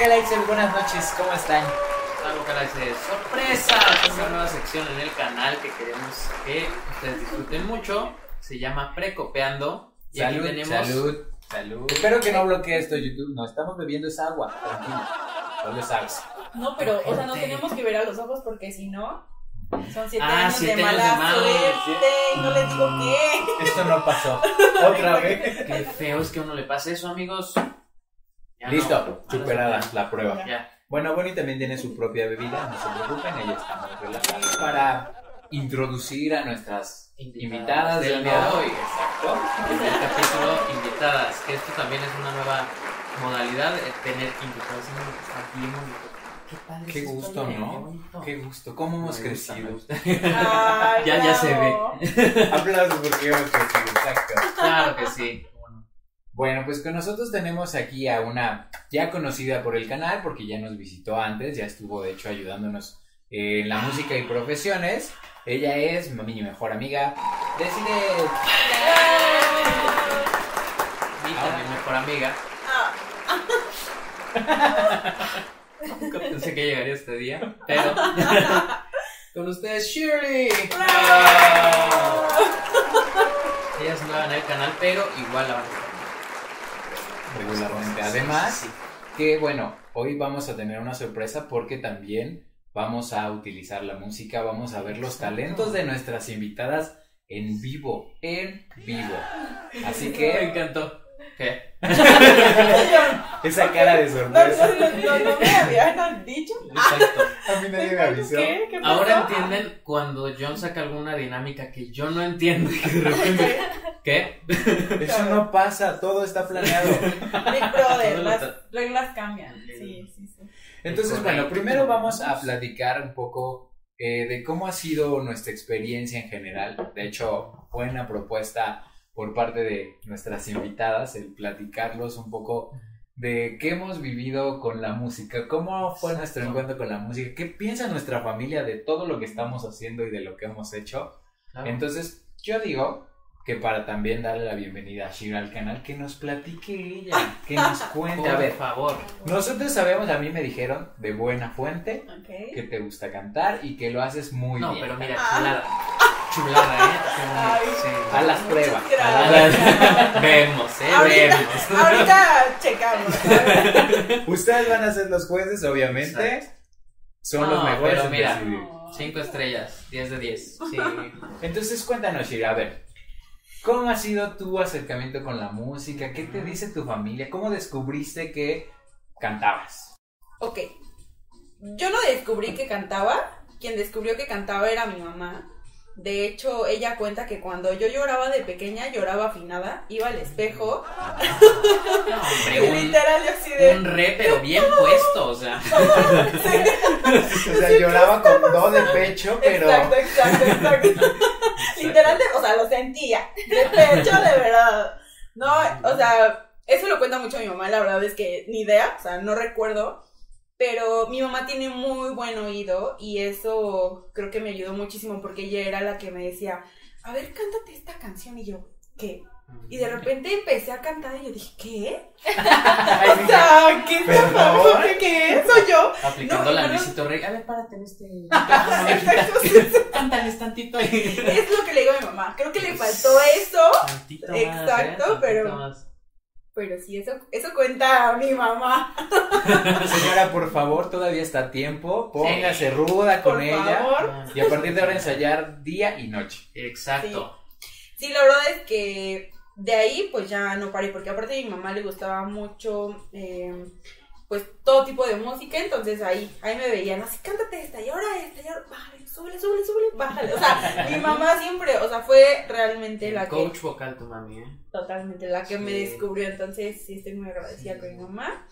Vocalizer, buenas noches, ¿cómo están? Hola Vocalizer, sorpresa, es una nueva sección en el canal que queremos que ustedes disfruten mucho. Se llama Precopeando. Y aquí Salud, tenemos salud, salud. Espero que no bloquee esto YouTube. No, estamos bebiendo esa agua, tranquilo. Solo es agua. No, pero, o sea, no tenemos que ver a los ojos porque si no, son siete Ah, años siete de años mala de mala suerte y no les digo qué. Esto no pasó. Otra vez. Qué feo es que a uno le pase eso, amigos. Ya no. Listo, Ahora superada la prueba. Ya. Bueno, Bonnie también tiene su propia bebida, no se preocupen, ella está muy relajada. Para introducir a nuestras invitadas del día de hoy. Exacto. Primer capítulo, invitadas. Que esto también es una nueva modalidad, tener invitados. Está bien bonito. Qué padre Qué gusto, ¿no? Qué gusto, cómo hemos Me crecido. Ay, Ya, ya se bravo. Aplausos porque hemos crecido, exacto. Claro que sí. Bueno, pues con nosotros tenemos aquí a una ya conocida por el canal, porque ya nos visitó antes, ya estuvo de hecho ayudándonos en la música y profesiones. Ella es mi mejor amiga, Decide. Y también mejor amiga. Nunca pensé que llegaría este día, pero con ustedes Shirley. Ella es nueva en el canal, pero igual la van a. Regularmente. Además, que bueno, hoy vamos a tener una sorpresa porque también vamos a utilizar la música, vamos a ver los talentos de nuestras invitadas en vivo, en vivo. Así Me que encantó. ¿Qué? esa cara de sorpresa. no, no, no, no me habían dicho. Exacto. A mí nadie me avisó. ¿Qué? ¿Qué? Ahora entienden cuando John saca alguna dinámica que yo no entiendo y que de repente. ¿Qué? Eso no pasa, todo está planeado. Big Brother, las reglas cambian. Sí, sí, sí. Entonces, bueno, primero vamos a platicar un poco eh, de cómo ha sido nuestra experiencia en general. De hecho, fue una propuesta por parte de nuestras invitadas el platicarlos un poco de qué hemos vivido con la música, cómo fue nuestro Exacto. encuentro con la música, qué piensa nuestra familia de todo lo que estamos haciendo y de lo que hemos hecho. Claro. Entonces, yo digo que para también darle la bienvenida a Shira al canal, que nos platique ella, que nos cuente. A Por ver, favor. nosotros sabemos, a mí me dijeron de buena fuente Ok. que te gusta cantar y que lo haces muy No, bien. pero mira, Ah. Chulada. ¿eh? Ay. sí. A las pruebas. gracias. a las- Vemos, ¿eh? Ahorita, Vemos. ahorita checamos. Ustedes van a ser los jueces, obviamente. Exacto. Son No, los mejores pero mira. decidir. Cinco estrellas, 10 de 10. Sí. Entonces, cuéntanos, Shira, a ver. ¿Cómo ha sido tu acercamiento con la música? ¿Qué te dice tu familia? ¿Cómo descubriste que cantabas? Ok. Yo no descubrí que cantaba. Quien descubrió que cantaba era mi mamá. De hecho, ella cuenta que cuando yo lloraba de pequeña, lloraba afinada, iba al espejo. No, hombre, un, literal, yo así de. un re, pero bien puesto, o sea. O sea, lloraba con do de pecho, pero... Exacto, exacto, exacto. Literal, de- o sea, lo sentía. De pecho, de verdad. No, o sea, eso lo cuenta mucho mi mamá, la verdad es que ni idea, o sea, no recuerdo. Pero mi mamá tiene muy buen oído y eso creo que me ayudó muchísimo porque ella era la que me decía, a ver, cántate esta canción. Y yo, ¿qué? Y de repente empecé a cantar y yo dije, ¿qué? O sea, ¿qué pasando? ¿Qué? ¿Soy yo? Aplicando No, la Luisito Rey. A ver, párate en este. Exacto. Cántales tantito ahí. Es lo que le digo a mi mamá. Creo que le faltó eso. Tantito más, Exacto, ¿eh? Tantito pero- más. Pero sí, eso, eso cuenta mi mamá. Señora, por favor, todavía está a tiempo. Póngase ruda con Por ella. favor. Y a partir de ahora ensayar día y noche. Exacto. Sí, la verdad es que de ahí pues ya no paré, porque aparte a mi mamá le gustaba mucho eh, pues todo tipo de música, entonces ahí, ahí me veían así, cántate esta y ahora esta y ahora, bájale, súbele, súbele, súbele, bájale. O sea, mi mamá siempre, o sea, fue realmente la que, Coach vocal tu mami, ¿eh? totalmente la que me descubrió, entonces sí estoy muy agradecida con mi mamá.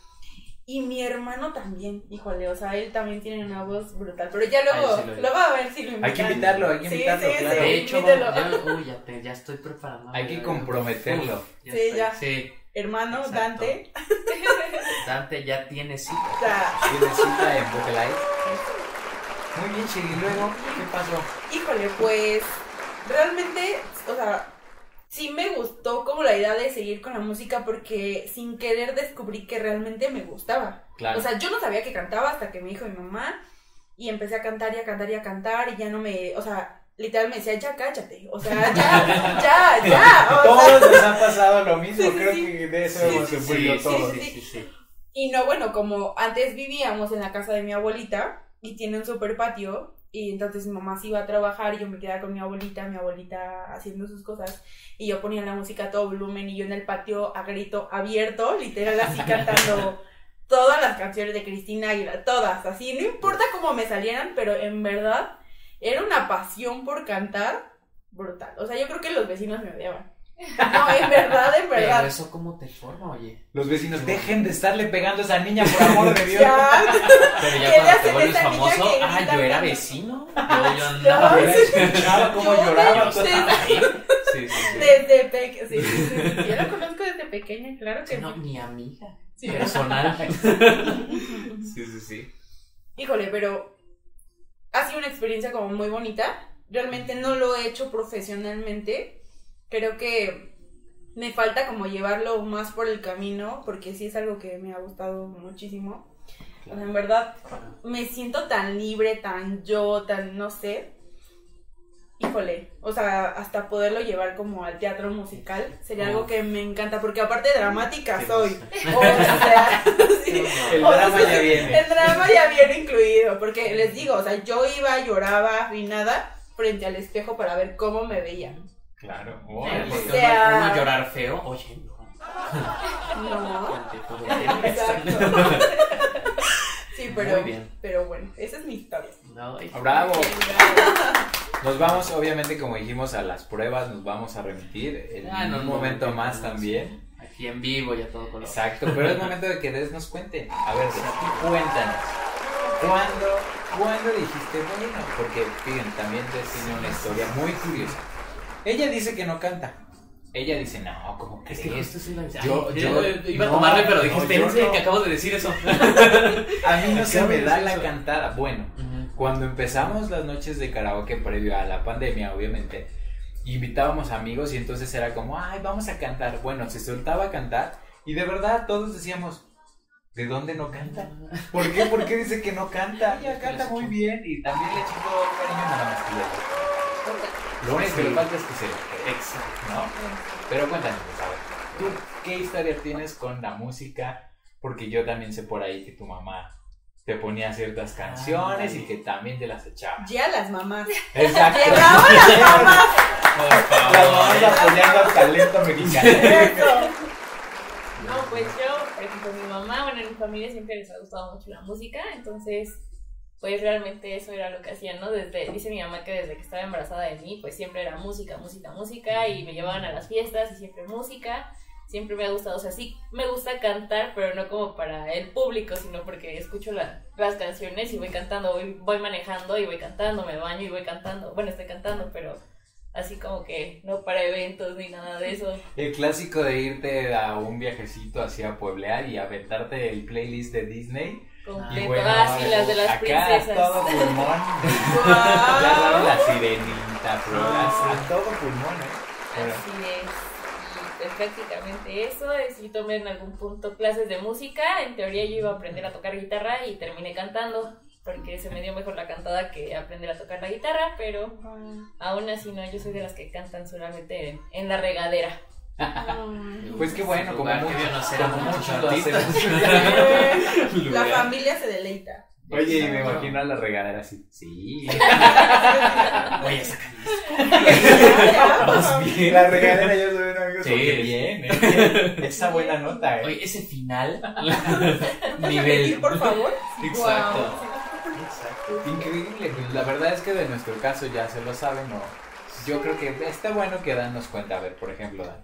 Y mi hermano también, híjole, o sea, él también tiene una voz brutal, pero ya luego, Ay, sí lo luego a ver si lo invitan. Hay que invitarlo, hay que invitarlo, sí, claro. sí. De hecho, ya, uy, ya, te- ya estoy preparando. Hay que comprometerlo. uf, ya Sí, estoy. ya. Sí, Hermano, Exacto. Dante. Ya tiene cita. Tiene cita en Vocalize. Muy bien, Chiri. Luego, ¿qué pasó? Híjole, pues realmente, o sea, sí me gustó como la idea de seguir con la música porque sin querer descubrí que realmente me gustaba. Claro. O sea, yo no sabía que cantaba hasta que me dijo mi mamá y empecé a cantar y a cantar y a cantar y ya no me, o sea, literal me decía, ya cállate, o sea, ya, ya, ya. O sea, Todos les ha pasado lo mismo, Sí, sí, creo sí. que de eso Sí, hemos sí, sufrido sí, todos. Y no, bueno, como antes vivíamos en la casa de mi abuelita y tiene un super patio y entonces mi mamá se iba a trabajar y yo me quedaba con mi abuelita, mi abuelita haciendo sus cosas y yo ponía la música a todo volumen y yo en el patio a grito abierto, literal así cantando todas las canciones de Cristina Aguilera, todas, así, no importa cómo me salieran, pero en verdad era una pasión por cantar brutal. O sea, yo creo que los vecinos me odiaban. No, en verdad, en Pero verdad. eso cómo te forma, oye. Los vecinos, dejen de estarle pegando a esa niña, por amor de Dios. Ya, Pero ya ¿Qué le cuando te vuelves esa niña famoso, que ah, yo era vecino. Yo, yo andaba. No, escuchaba cómo Yo lloraba. de- toda- Sí, sí, sí. Desde pequeña, sí, sí, sí, yo la conozco desde pequeña, claro que No, sí. mi amiga. Sí. Personal. Sí, sí, sí. Híjole, pero ha sido una experiencia como muy bonita. Realmente no lo he hecho profesionalmente. Creo que me falta como llevarlo más por el camino, porque sí es algo que me ha gustado muchísimo. O sea, en verdad, me siento tan libre, tan yo, tan no sé. Híjole, o sea, hasta poderlo llevar como al teatro musical sería algo que me encanta, porque aparte dramática Sí, soy. O sea, sí. El O sea, drama ya viene. El drama ya viene incluido, porque les digo, o sea, yo iba, lloraba, afinada frente al espejo para ver cómo me veían. Claro, O órale. Porque sea- uno, uno llorar feo, oye, no. No. Exacto. Sí, pero, Muy bien. pero bueno, esa es mi historia. No, y- Bravo. Nos vamos, obviamente, como dijimos, a las pruebas, nos vamos a remitir en Ah, no, un no, momento no, más no, también. Aquí en vivo y a todo color. Exacto, pero es momento de que Des nos cuente. A ver, Des, cuéntanos. ¿Cuándo, ¿Cuándo dijiste, bueno? Porque, fíjense, también Des tiene una historia muy curiosa. Ella dice que no canta. Ella dice, no, ¿cómo Es crees? que esto es una. Yo- yo- iba a tomarle, pero dije, espérense, no. que acabo de decir eso. A mí no se me da la eso. cantada. Bueno, Cuando empezamos las noches de karaoke previo a la pandemia, obviamente, invitábamos amigos y entonces era como, ay, vamos a cantar. Bueno, se soltaba a cantar y de verdad todos decíamos, ¿de dónde no canta? ¿Por qué? ¿Por qué dice que no canta? Ella canta muy bien y también le el cariño más que le Lo único que le falta es que se Exacto. ¿no? Pero cuéntanos, a ver, ¿tú qué historia tienes con la música? Porque yo también sé por ahí que tu mamá te ponía ciertas canciones y que también te las echaba. Ya las mamás. Exacto. Llegaban las mamás. Por Las mamás apoyando al talento mexicano. No, pues yo, por ejemplo, mi mamá, bueno, en mi familia siempre les ha gustado mucho la música, entonces, pues realmente eso era lo que hacían, ¿no? Desde, dice mi mamá que desde que estaba embarazada de mí, pues siempre era música, música, música, y me llevaban a las fiestas y siempre música, siempre me ha gustado, o sea, sí me gusta cantar, pero no como para el público, sino porque escucho la- las canciones y voy cantando, voy, voy manejando y voy cantando, me baño y voy cantando, bueno, estoy cantando, pero así como que no para eventos ni nada de eso. El clásico de irte a un viajecito hacia Pueblear y aventarte el playlist de Disney. Completo. Y bueno, ah, sí, las de las acá princesas. todo pulmón. Ya sabes, la sirenita, flores, a todo pulmón, ¿eh? Pero- Así es. Y pues prácticamente eso. eh, Sí tomé en algún punto clases de música. En teoría yo iba a aprender a tocar guitarra y terminé cantando. Porque se me dio mejor la cantada que aprender a tocar la guitarra. Pero aún así no, yo soy de las que cantan solamente en, en la regadera. Pues qué bueno, como nacer a como muchos lo artistas. La familia se deleita. Oye, y me imagino a la regadera así. Sí. Oye, esa Vas bien. La regadera yo soy un amigo Sí. bien, ¿eh? Esa buena nota, ¿eh? Oye, ese final. Nivel. por favor. Exacto. Increíble, pues la verdad es que de nuestro caso ya se lo saben, o yo creo que está bueno que Dan nos cuenta, a ver, por ejemplo, Dan,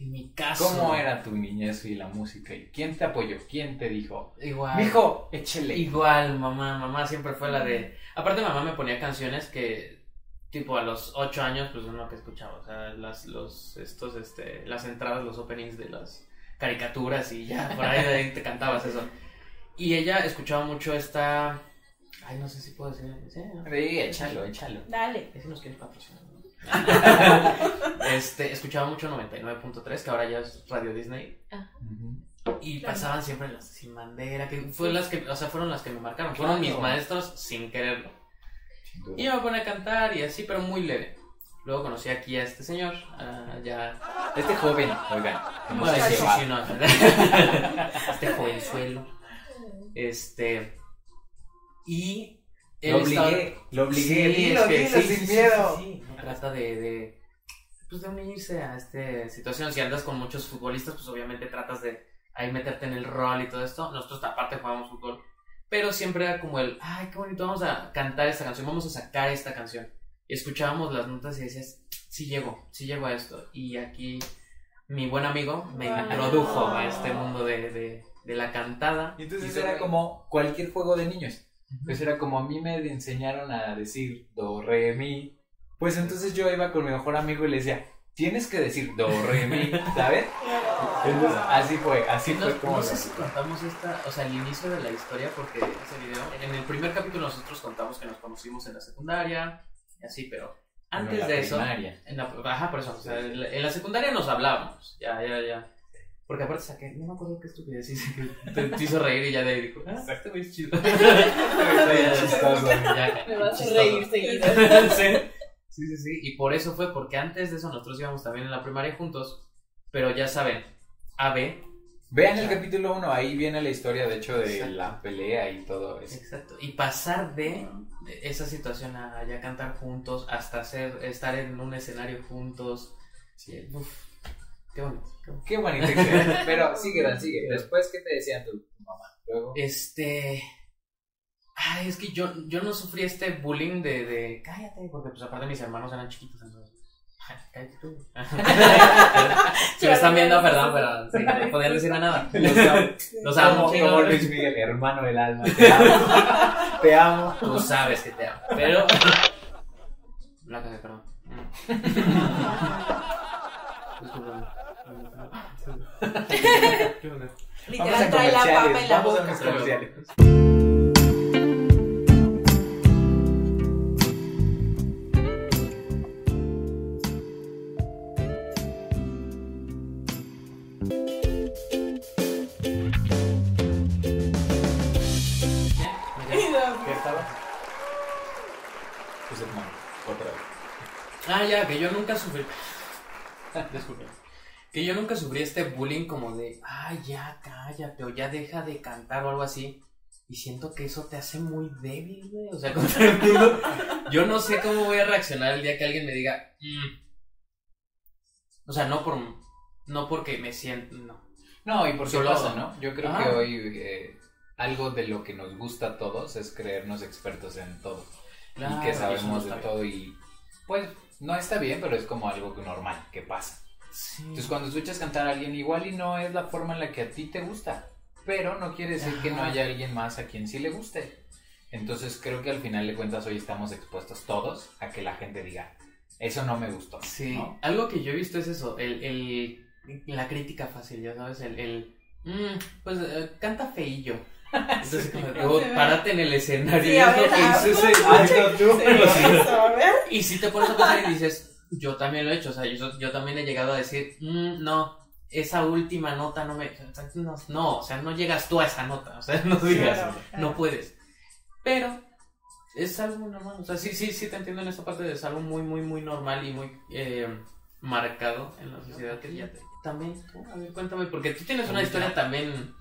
En mi caso. ¿cómo era tu niñez y la música? ¿Y quién te apoyó? ¿Quién te dijo? Igual. Mijo, échele. Igual, mamá, mamá siempre fue la de... Aparte mamá me ponía canciones que, tipo, a los ocho años, pues uno que escuchaba, o sea, las, los, estos, este, las entradas, los openings de las caricaturas y ya, por ahí, de ahí te cantabas eso. Y ella escuchaba mucho esta... Ay, no sé si puedo decir... ¿sí? Sí, échalo, échalo. Dale. Ese nos quiere patrocinar. este, escuchaba mucho 99.3, que ahora ya es Radio Disney. Ujú. Y Claro. pasaban siempre las sin bandera, que fue las que, o sea, fueron las que me marcaron. Fueron Claro. mis maestros sin quererlo. Y yo me ponía a cantar y así, pero muy leve. Luego conocí aquí a este señor, ah, ya... Este joven, oigan, que no Bueno, sé sí, qué va. sí, no. este jovenzuelo. Este... Y... Lo estaba- obligué, lo obligué, Sí, dilo sí, sin sí, sí, miedo. Trata de, de, pues de unirse a esta situación. Si andas con muchos futbolistas, pues obviamente tratas de ahí meterte en el rol y todo esto. Nosotros aparte jugábamos fútbol. Pero siempre era como el, ay, qué bonito, vamos a cantar esta canción, vamos a sacar esta canción. Y escuchábamos las notas y decías, sí llego, sí llego a esto. Y aquí mi buen amigo me Wow. introdujo a este mundo de, de, de la cantada. Y entonces Y era como cualquier juego de niños. Pues era como a mí me enseñaron a decir do, re, mi. Pues entonces yo iba con mi mejor amigo y le decía, tienes que decir do, re, mi, ¿sabes? Entonces así fue, así No, fue como. no sé si contamos esta, o sea, el inicio de la historia, porque ese video, en el primer capítulo nosotros contamos que nos conocimos en la secundaria, y así, pero antes Bueno, la de eso, primaria. en la, ajá, por eso, o sea, en la, en la secundaria nos hablábamos, ya, ya, ya. Porque aparte saqué, no me acuerdo qué estupidez hice, que te, te hizo reír y ya de ahí dijo, ah, exacto, es chido. Ya, Me vas a reír seguido. sí. Sí, sí, sí. Y por eso fue, porque antes de eso nosotros íbamos también en la primaria juntos. Pero ya saben, AB. Vean el capítulo 1, ahí viene la historia, de hecho, de Exacto. la pelea y todo eso. Exacto. Y pasar de esa situación a ya cantar juntos, hasta hacer, estar en un escenario juntos. Sí. Uf, qué bonito. qué bonito. Pero sigue, sigue. Después, ¿qué te decían tu, tu mamá? Luego. Este. Ay, es que yo, yo no sufrí este bullying de, de cállate, porque pues aparte mis hermanos eran chiquitos, entonces. Ay, cállate tú. si me están viendo, perdón, pero sí, no podían decirme nada. Los amo. Los amo, como, Luis Miguel, hermano del alma. Te amo. te amo. Tú sabes que te amo. Pero. La cagué, perdón. Literal, a trae la papa comerciales. en la Vamos a boca. Ya, que yo nunca sufrí. Disculpe. Que yo nunca sufrí este bullying como de, ay, ya cállate, o ya deja de cantar o algo así. Y siento que eso te hace muy débil, güey. O sea, contra el mundo. Yo no sé cómo voy a reaccionar el día que alguien me diga, "Mm". O sea, no por. No porque me siento. No. No, y por qué Solo- pasa, ¿no? Yo creo Ah. que hoy eh, algo de lo que nos gusta a todos es creernos expertos en todo. y Claro, que eso sabemos de todo y pues no está bien, pero es como algo normal, que pasa. Sí. Entonces cuando escuchas cantar a alguien igual y no es la forma en la que a ti te gusta, pero no quiere decir que no haya alguien más a quien sí le guste. Entonces creo que al final de cuentas hoy estamos expuestos todos a que la gente diga, eso no me gustó. Sí, ¿no? algo que yo he visto es eso, el, el, la crítica fácil, ya sabes, el, el "Mm, pues eh, canta feillo. Entonces, como. "Oh, párate en el escenario, Sí, a ver. Y si te pones a pensar y dices, yo también lo he hecho, o sea, yo, yo también he llegado a decir, "Mm, no, esa última nota no me... No, no, o sea, no llegas tú a esa nota, o sea, no digas, Claro. no puedes. Pero es algo normal. O sea, sí, sí, sí te entiendo en esta parte de es algo muy, muy, muy normal y muy eh, marcado en la sociedad que ya te- también, tú, a ver, cuéntame, porque tú tienes una historia también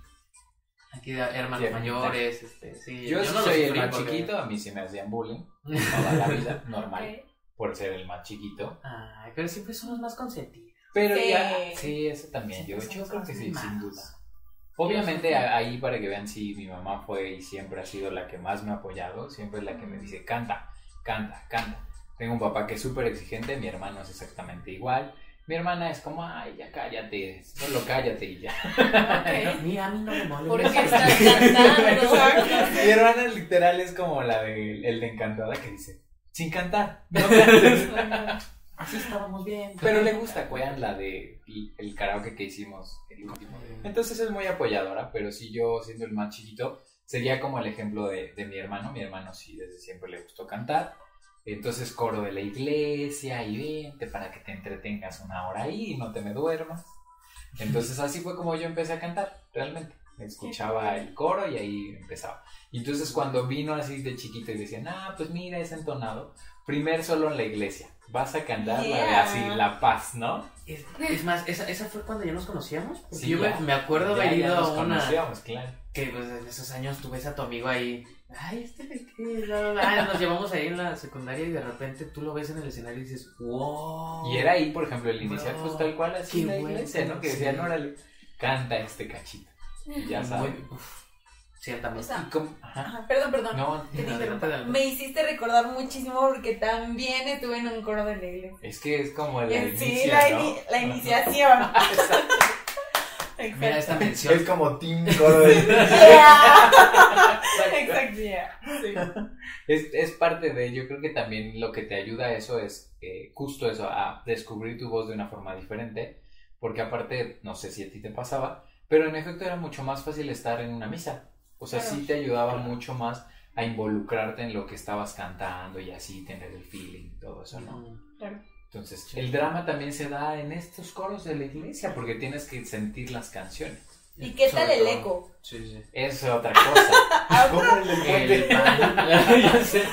aquí de hermanos Sí, mayores, este, sí. Yo, sí no soy el más porque- chiquito, a mí sí me hacían bullying toda la vida, normal, por ser el más chiquito. Ay, pero siempre son los más consentidos. Pero Sí. ya, sí, eso también, yo, yo creo que sí, más sin duda. Obviamente ahí para que vean, sí, mi mamá fue y siempre ha sido la que más me ha apoyado, siempre es la que me dice, canta, canta, canta. Tengo un papá que es súper exigente, mi hermano es exactamente igual. Mi hermana es como, ay, ya cállate, solo cállate y ya. Ok. Mira, a mí no me molesta. ¿Por qué estás cantando? Mi hermana literal es como la de el de Encantada que dice, sin cantar, no cantes". Así estábamos bien. Pero le gusta, vean la de el karaoke que hicimos el último. Entonces es muy apoyadora, pero si yo siendo el más chiquito, sería como el ejemplo de, de mi hermano. Mi hermano sí desde siempre le gustó cantar. Entonces coro de la iglesia y vente para que te entretengas una hora ahí y no te me duermas. Entonces así fue como yo empecé a cantar, realmente. Escuchaba el coro y ahí empezaba. Y entonces cuando vino así de chiquito y decían, ah, pues mira, es entonado. Primer solo en la iglesia. Vas a cantar Yeah. así, la paz, ¿no? Es, es más, esa, esa fue cuando ya nos conocíamos. Porque Sí, yo me, ya. me acuerdo haber ya ido nos a una. conocíamos, claro. Que pues en esos años tú ves a tu amigo ahí. Ay, este de qué. Bla, bla, bla. Nos llevamos ahí en la secundaria y de repente tú lo ves en el escenario y dices, wow. Y era ahí, por ejemplo, el inicial, No, pues tal cual así la qué bueno, iglesia, ¿no? Que decían, sí. órale, canta este cachito. Y ya Muy. sabes. O sea, ajá. Ajá, perdón, perdón. No, Que te no, interrumpa. adelante. Me hiciste recordar muchísimo porque también estuve en un coro de la iglesia. es que es como el Eh, sí, la, ¿no? ini- la iniciación. Mira esta mención. Es como Team Coro de... Yeah. Exacto, yeah. Sí. es, es parte de, yo creo que también lo que te ayuda a eso es eh, justo eso, a descubrir tu voz de una forma diferente, porque aparte, no sé si a ti te pasaba, pero en efecto era mucho más fácil estar en una misa, o sea, Claro. sí te ayudaba mucho más a involucrarte en lo que estabas cantando y así tener el feeling y todo eso, ¿no? Claro. Entonces, el drama también se da en estos coros de la iglesia, porque tienes que sentir las canciones. ¿Y qué tal el eco? Sí, sí. Eso es otra cosa. ¿Cómo el pan. Sé.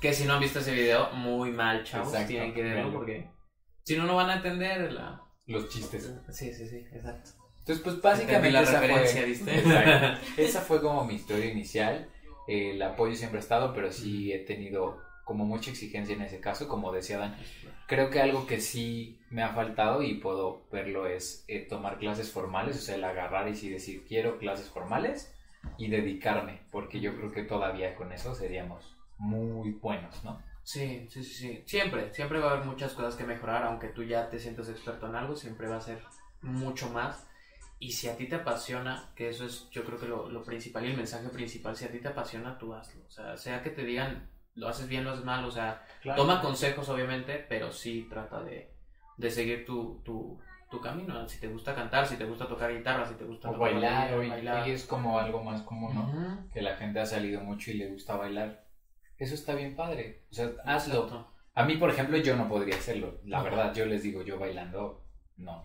Que si no han visto ese video, muy mal, chavos. Exacto, Tienen que verlo porque si no, no van a entender la. Los chistes. Sí, sí, sí, exacto. Entonces, pues básicamente la esa referencia, fue, ¿viste? Exacto. esa fue como mi historia inicial. El apoyo siempre ha estado, pero sí he tenido como mucha exigencia en ese caso, como decía Dan. Creo que algo que sí me ha faltado y puedo verlo es eh, tomar clases formales, o sea, el agarrar y sí decir quiero clases formales y dedicarme, porque yo creo que todavía con eso seríamos muy buenos, ¿no? Sí, sí, sí, sí. Siempre, siempre va a haber muchas cosas que mejorar, aunque tú ya te sientas experto en algo, siempre va a ser mucho más. Y si a ti te apasiona, que eso es yo creo que lo, lo principal y el mensaje principal, si a ti te apasiona, tú hazlo. O sea, sea que te digan, lo haces bien, lo haces mal, o sea, toma consejos obviamente, pero sí trata de, de seguir tu, tu, tu camino. Si te gusta cantar, si te gusta tocar guitarra, si te gusta O tocar bailar, hoy, bailar. hoy es como algo más común, ¿no? Ujú. Que la gente ha salido mucho y le gusta bailar. Eso está bien padre. O sea, hazlo. Exacto. A mí, por ejemplo, yo no podría hacerlo. La No. verdad, yo les digo, yo bailando, no,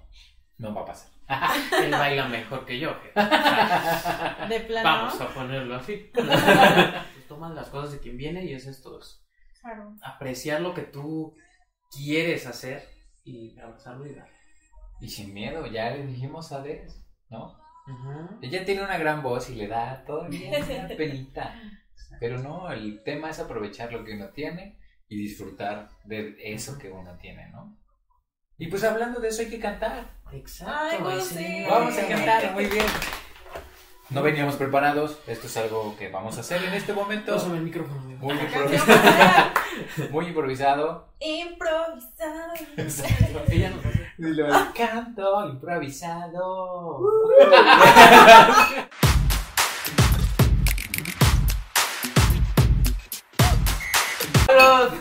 no va a pasar. Él baila mejor que yo. O De plano. Vamos a ponerlo así. Tomas las cosas de quien viene y es esto. es Claro. apreciar lo que tú quieres hacer y abrazarlo y darle. Y sin miedo, ya le dijimos a Des, ¿no? Ujú. Ella tiene una gran voz y le da todo bien, una penita. Pero no, el tema es aprovechar lo que uno tiene y disfrutar de eso que uno tiene, ¿no? Y pues hablando de eso hay que cantar. Exacto. Ay, no ese- sé. Vamos a cantar, muy bien. No veníamos preparados, esto es algo que vamos a hacer en este momento. Pásame el micrófono. amigo. Muy improvisado. Muy improvisado. Improvisar. Ella nos hace- Dilo, canto improvisado.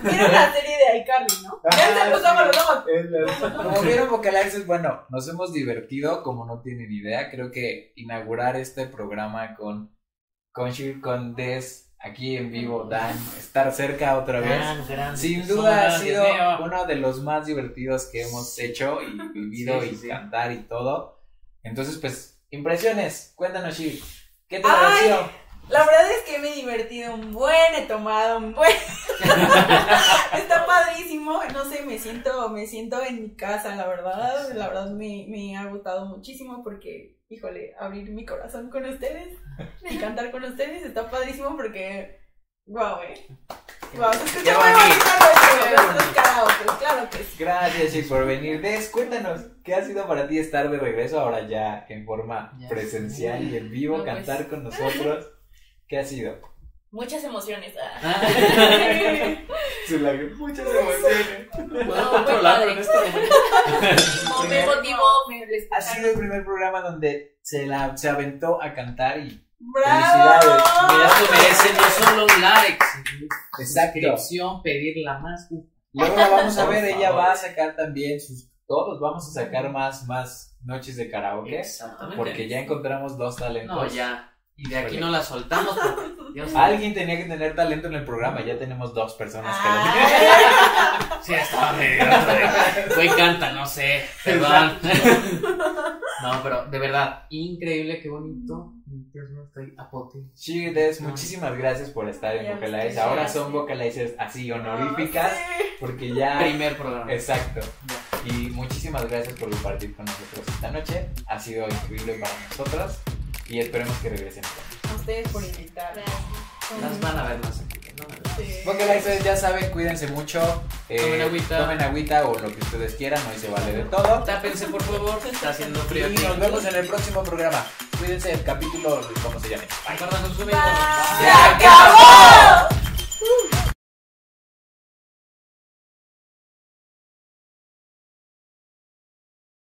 Vieron la serie de iCarly, ¿no? Ya se los ojos. Como vieron Vocalizers, bueno, nos hemos divertido, como no tienen idea. Creo que inaugurar este programa con, con Shir, con Des, aquí en vivo, Dan, estar cerca otra vez. Gran, gran Sin duda ha sido uno de los más divertidos que hemos hecho y vivido Sí, sí, y sí. cantar y todo. Entonces, pues, impresiones. Cuéntanos, Shir. ¿Qué te Ay. pareció? La verdad es que me he divertido un buen, he tomado un buen. Está padrísimo, no sé, me siento, me siento en mi casa, la verdad, la verdad me, me ha gustado muchísimo porque, híjole, abrir mi corazón con ustedes y cantar con ustedes está padrísimo porque, wow, eh. Wow, se escucha Qué muy bonito. claro que sí. Gracias, Shir, por venir. Des, cuéntanos, ¿qué ha sido para ti estar de regreso ahora ya en forma Ya presencial y en vivo, No, pues. cantar con nosotros? ¿Qué ha sido? Muchas emociones. ah. Ah. Muchas emociones. ¿Puedo controlarlo en este momento? Me motivó, me Ha sido el primer programa donde se, la, se aventó a cantar y ¡Bravo! Mira, esto merece no solo un like, Exacto. suscripción, pedirla más. Luego la vamos a ver, ella va a sacar también sus todos vamos a sacar más más noches de karaoke Exactamente. porque ya encontramos dos talentos No, ya. Y de aquí no la soltamos. porque, Dios Alguien tenía que tener talento en el programa, ya tenemos dos personas que lo Ay. Sí, estaba medio. Güey, canta, no sé. Perdón. No, pero de verdad, increíble, qué bonito. Dios mío, estoy a pote. Chicos, muchísimas gracias por estar en Vocalize. Ahora son Vocalizers así honoríficas, Sí. porque ya. Primer programa. Exacto. Y muchísimas gracias por compartir con nosotros esta noche. Ha sido increíble para nosotros y esperemos que regresen. A ustedes por invitar. Las van a ver más aquí. Sí. Vocalizers, ya saben, cuídense mucho. eh, Tomen agüita. Tomen agüita o lo que ustedes quieran, hoy se vale de todo. Tápense, por favor. Está haciendo Y frío aquí. nos vemos en el próximo programa. Cuídense el capítulo, ¿cómo se llame? ¡Se acabó!